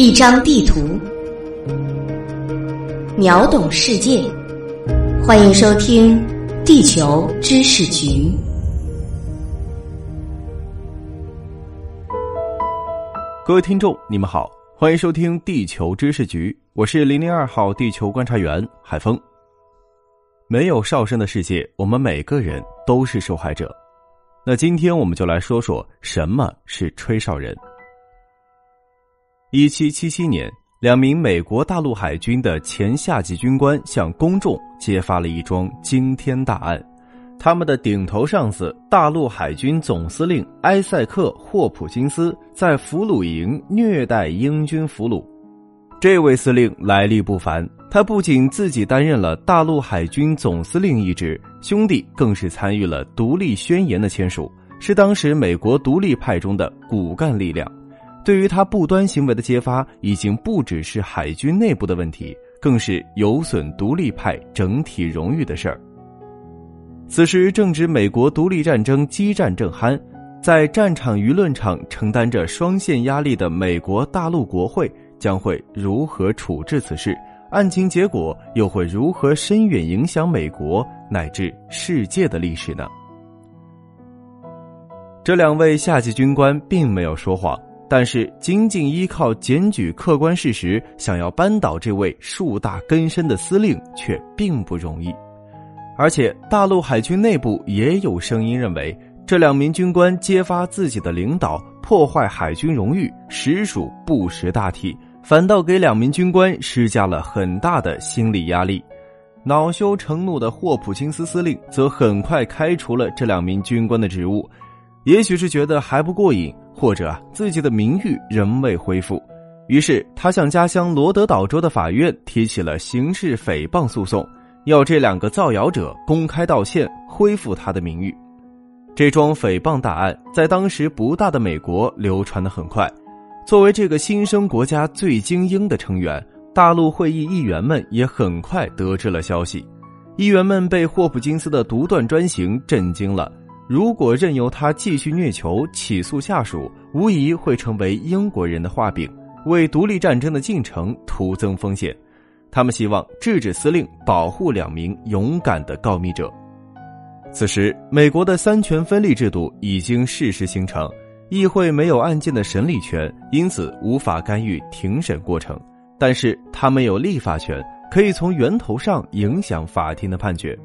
一张地图，秒懂世界。欢迎收听《地球知识局》。各位听众，你们好，欢迎收听《地球知识局》，我是零零二号地球观察员海峰。没有哨声的世界，我们每个人都是受害者。那今天我们就来说说什么是吹哨人。一七七七年，两名美国大陆海军的前下级军官向公众揭发了一桩惊天大案：他们的顶头上司大陆海军总司令埃塞克·霍普金斯在俘虏营虐待英军俘虏。这位司令来历不凡。他不仅自己担任了大陆海军总司令一职，兄弟更是参与了独立宣言的签署，是当时美国独立派中的骨干力量。对于他不端行为的揭发，已经不只是海军内部的问题，更是有损独立派整体荣誉的事儿。此时正值美国独立战争激战正酣，在战场舆论场承担着双线压力的美国大陆国会将会如何处置此事？案情结果又会如何深远影响美国乃至世界的历史呢？这两位下级军官并没有说谎，但是仅仅依靠检举客观事实，想要扳倒这位树大根深的司令却并不容易。而且，大陆海军内部也有声音认为，这两名军官揭发自己的领导，破坏海军荣誉，实属不识大体。反倒给两名军官施加了很大的心理压力，恼羞成怒的霍普金斯司令则很快开除了这两名军官的职务。也许是觉得还不过瘾，或者自己的名誉仍未恢复，于是他向家乡罗德岛州的法院提起了刑事诽谤诉讼，要这两个造谣者公开道歉，恢复他的名誉。这桩诽谤大案在当时不大的美国流传的很快。作为这个新生国家最精英的成员，大陆会议议员们也很快得知了消息。议员们被霍普金斯的独断专行震惊了。如果任由他继续虐囚、起诉下属，无疑会成为英国人的画饼，为独立战争的进程徒增风险。他们希望制止司令保护两名勇敢的告密者。此时，美国的三权分立制度已经事实形成。议会没有案件的审理权，因此无法干预庭审过程。但是他们有立法权，可以从源头上影响法庭的判决。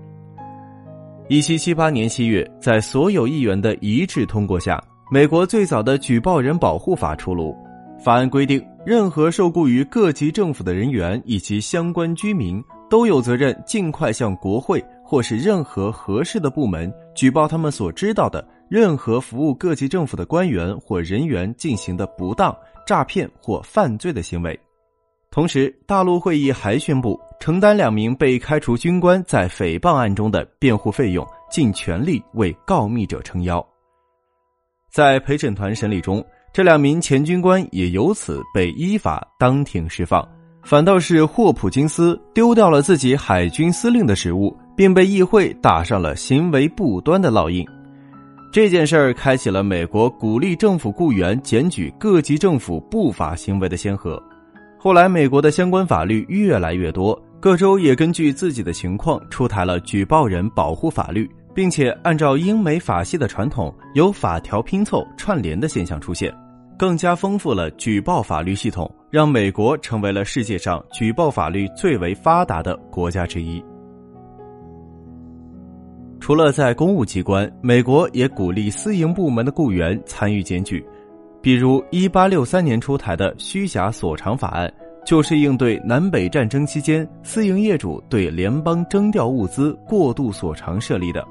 一七七八年七月，在所有议员的一致通过下，美国最早的举报人保护法出炉。法案规定，任何受雇于各级政府的人员以及相关居民都有责任尽快向国会或是任何合适的部门举报他们所知道的。任何服务各级政府的官员或人员进行的不当、诈骗或犯罪的行为。同时，大陆会议还宣布承担两名被开除军官在诽谤案中的辩护费用，尽全力为告密者撑腰。在陪审团审理中，这两名前军官也由此被依法当庭释放。反倒是霍普金斯丢掉了自己海军司令的职务，并被议会打上了行为不端的烙印。这件事儿开启了美国鼓励政府雇员检举各级政府不法行为的先河。后来，美国的相关法律越来越多，各州也根据自己的情况出台了举报人保护法律，并且按照英美法系的传统，有法条拼凑串联的现象出现，更加丰富了举报法律系统，让美国成为了世界上举报法律最为发达的国家之一。除了在公务机关，美国也鼓励私营部门的雇员参与检举，比如一八六三年出台的虚假索偿法案，就是应对南北战争期间私营业主对联邦征调物资过度索偿设立的。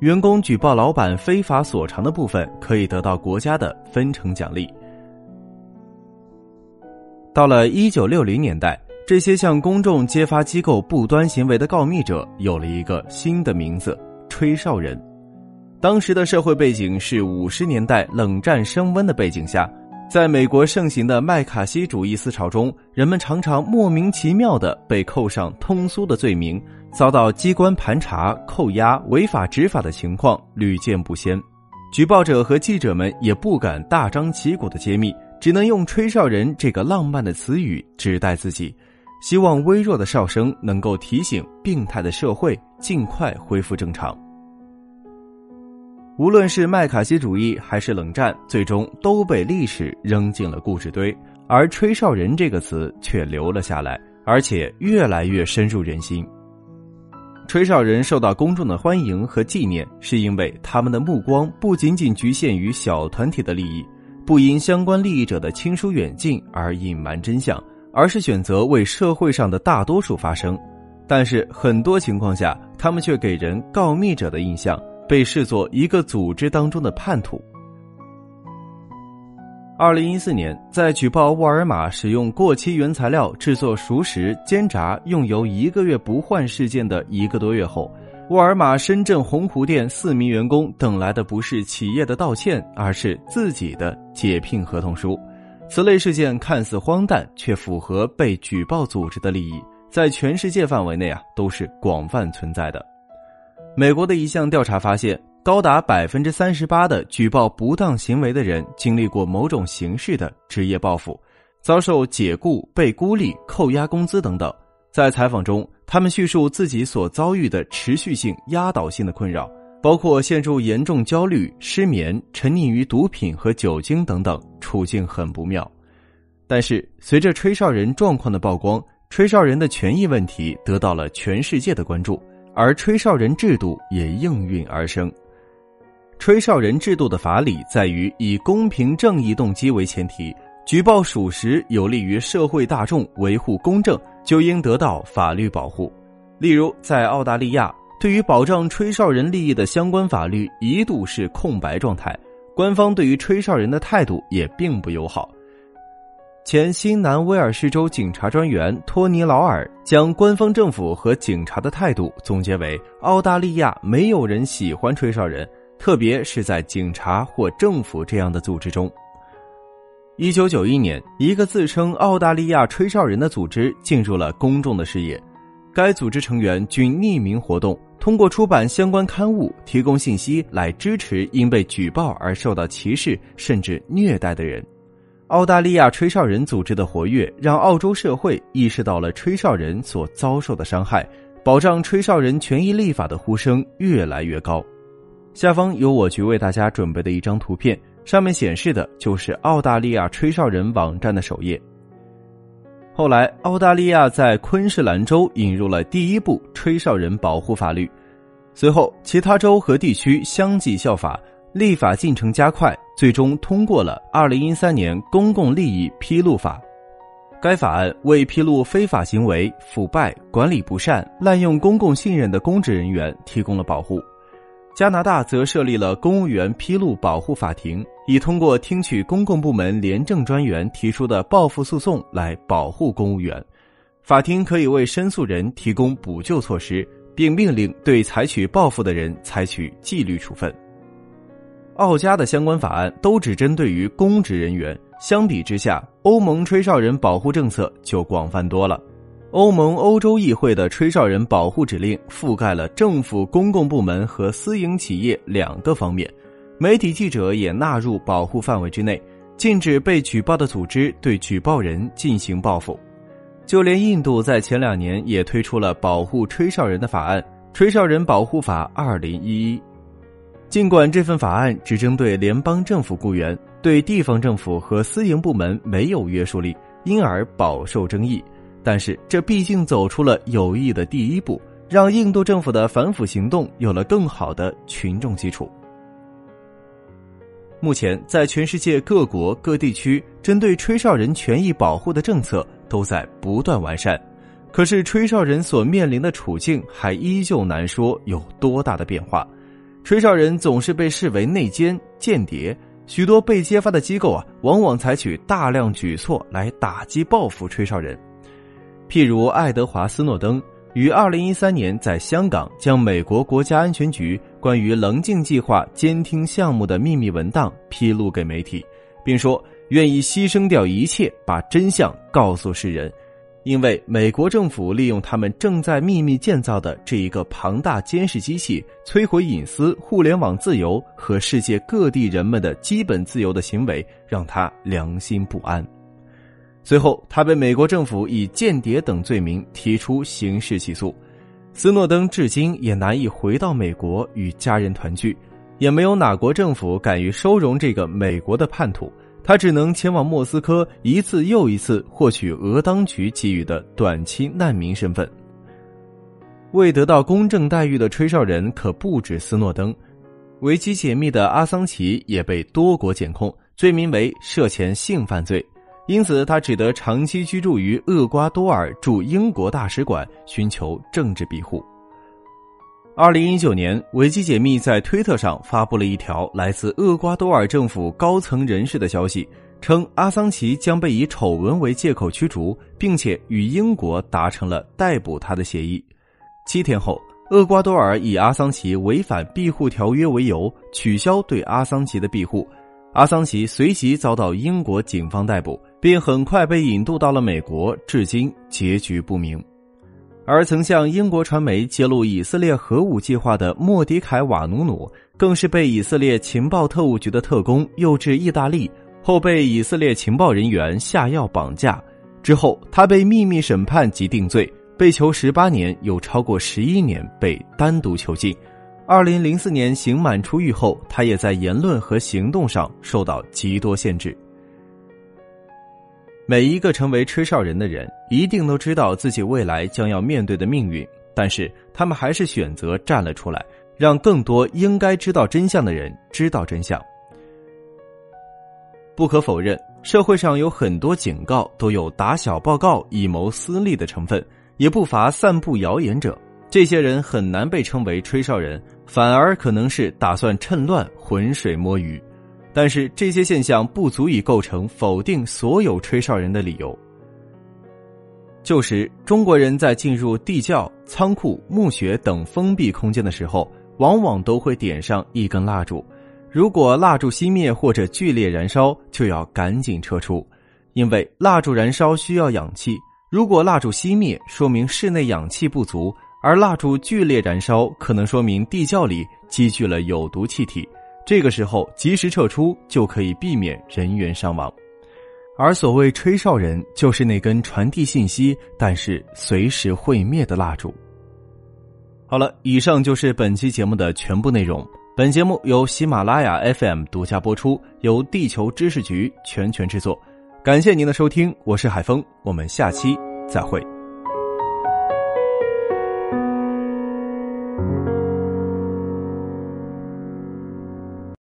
员工举报老板非法索偿的部分，可以得到国家的分成奖励。到了一九六零年代，这些向公众揭发机构不端行为的告密者有了一个新的名字。吹哨人，当时的社会背景是五十年代冷战升温的背景下，在美国盛行的麦卡锡主义思潮中，人们常常莫名其妙的被扣上通俗的罪名，遭到机关盘查、扣押、违法执法的情况屡见不鲜。举报者和记者们也不敢大张旗鼓的揭秘，只能用“吹哨人”这个浪漫的词语指代自己，希望微弱的哨声能够提醒病态的社会尽快恢复正常。无论是麦卡锡主义还是冷战，最终都被历史扔进了故事堆，而“吹哨人”这个词却留了下来，而且越来越深入人心。吹哨人受到公众的欢迎和纪念，是因为他们的目光不仅仅局限于小团体的利益，不因相关利益者的亲疏远近而隐瞒真相，而是选择为社会上的大多数发声。但是很多情况下，他们却给人告密者的印象，被视作一个组织当中的叛徒。二零一四年，在举报沃尔玛使用过期原材料制作熟食、煎炸用油一个月不换事件的一个多月后，沃尔玛深圳洪湖店四名员工等来的不是企业的道歉，而是自己的解聘合同书。此类事件看似荒诞，却符合被举报组织的利益，在全世界范围内啊都是广泛存在的。美国的一项调查发现。高达百分之三十八的举报不当行为的人经历过某种形式的职业报复，遭受解雇、被孤立、扣押工资等等。在采访中，他们叙述自己所遭遇的持续性、压倒性的困扰，包括陷入严重焦虑、失眠、沉溺于毒品和酒精等等，处境很不妙。但是，随着吹哨人状况的曝光，吹哨人的权益问题得到了全世界的关注，而吹哨人制度也应运而生。吹哨人制度的法理在于以公平正义动机为前提，举报属实，有利于社会大众维护公正，就应得到法律保护。例如，在澳大利亚，对于保障吹哨人利益的相关法律一度是空白状态，官方对于吹哨人的态度也并不友好。前新南威尔士州警察专员托尼·劳尔将官方政府和警察的态度总结为：澳大利亚没有人喜欢吹哨人。特别是在警察或政府这样的组织中。一九九一年，一个自称澳大利亚吹哨人的组织进入了公众的视野。该组织成员均匿名活动，通过出版相关刊物提供信息来支持因被举报而受到歧视甚至虐待的人。澳大利亚吹哨人组织的活跃，让澳洲社会意识到了吹哨人所遭受的伤害，保障吹哨人权益立法的呼声越来越高。下方有我局为大家准备的一张图片，上面显示的就是澳大利亚吹哨人网站的首页。后来，澳大利亚在昆士兰州引入了第一部吹哨人保护法律，随后其他州和地区相继效法，立法进程加快，最终通过了二零一三年公共利益披露法。该法案为披露非法行为、腐败、管理不善、滥用公共信任的公职人员提供了保护。加拿大则设立了公务员披露保护法庭，以通过听取公共部门廉政专员提出的报复诉讼来保护公务员。法庭可以为申诉人提供补救措施，并命令对采取报复的人采取纪律处分。澳加的相关法案都只针对于公职人员，相比之下，欧盟吹哨人保护政策就广泛多了。欧盟欧洲议会的吹哨人保护指令覆盖了政府公共部门和私营企业两个方面，媒体记者也纳入保护范围之内，禁止被举报的组织对举报人进行报复。就连印度在前两年也推出了保护吹哨人的法案《吹哨人保护法二零一一》，尽管这份法案只针对联邦政府雇员，对地方政府和私营部门没有约束力，因而饱受争议。但是，这毕竟走出了有益的第一步，让印度政府的反腐行动有了更好的群众基础。目前，在全世界各国各地区，针对吹哨人权益保护的政策都在不断完善，可是吹哨人所面临的处境还依旧难说有多大的变化。吹哨人总是被视为内奸、间谍，许多被揭发的机构啊，往往采取大量举措来打击报复吹哨人。譬如爱德华·斯诺登于二零一三年在香港将美国国家安全局关于棱镜计划监听项目的秘密文档披露给媒体，并说愿意牺牲掉一切把真相告诉世人。因为美国政府利用他们正在秘密建造的这一个庞大监视机器，摧毁隐私、互联网自由和世界各地人们的基本自由的行为，让他良心不安。随后，他被美国政府以间谍等罪名提出刑事起诉。斯诺登至今也难以回到美国与家人团聚，也没有哪国政府敢于收容这个美国的叛徒。他只能前往莫斯科，一次又一次获取俄当局给予的短期难民身份。未得到公正待遇的吹哨人可不止斯诺登，维基解密的阿桑奇也被多国检控，罪名为涉嫌性犯罪，因此他只得长期居住于厄瓜多尔驻英国大使馆，寻求政治庇护。二零一九年，维基解密在推特上发布了一条来自厄瓜多尔政府高层人士的消息，称阿桑奇将被以丑闻为借口驱逐，并且与英国达成了逮捕他的协议。七天后，厄瓜多尔以阿桑奇违反庇护条约为由，取消对阿桑奇的庇护。阿桑奇随即遭到英国警方逮捕，并很快被引渡到了美国，至今结局不明。而曾向英国传媒揭露以色列核武计划的莫迪凯·瓦努努，更是被以色列情报特务局的特工诱至意大利，后被以色列情报人员下药绑架。之后，他被秘密审判及定罪，被囚十八年，有超过十一年被单独囚禁。二零零四年刑满出狱后，他也在言论和行动上受到极多限制。每一个成为吹哨人的人，一定都知道自己未来将要面对的命运，但是他们还是选择站了出来，让更多应该知道真相的人知道真相。不可否认，社会上有很多警告都有打小报告以谋私利的成分，也不乏散布谣言者。这些人很难被称为吹哨人，反而可能是打算趁乱浑水摸鱼。但是这些现象不足以构成否定所有吹哨人的理由。旧时中国人在进入地窖、仓库、墓穴等封闭空间的时候，往往都会点上一根蜡烛。如果蜡烛熄灭或者剧烈燃烧，就要赶紧撤出，因为蜡烛燃烧需要氧气。如果蜡烛熄灭，说明室内氧气不足；而蜡烛剧烈燃烧，可能说明地窖里积聚了有毒气体。这个时候及时撤出，就可以避免人员伤亡。而所谓吹哨人，就是那根传递信息但是随时会灭的蜡烛。好了，以上就是本期节目的全部内容。本节目由喜马拉雅 FM 独家播出，由地球知识局全权制作。感谢您的收听，我是海峰，我们下期再会。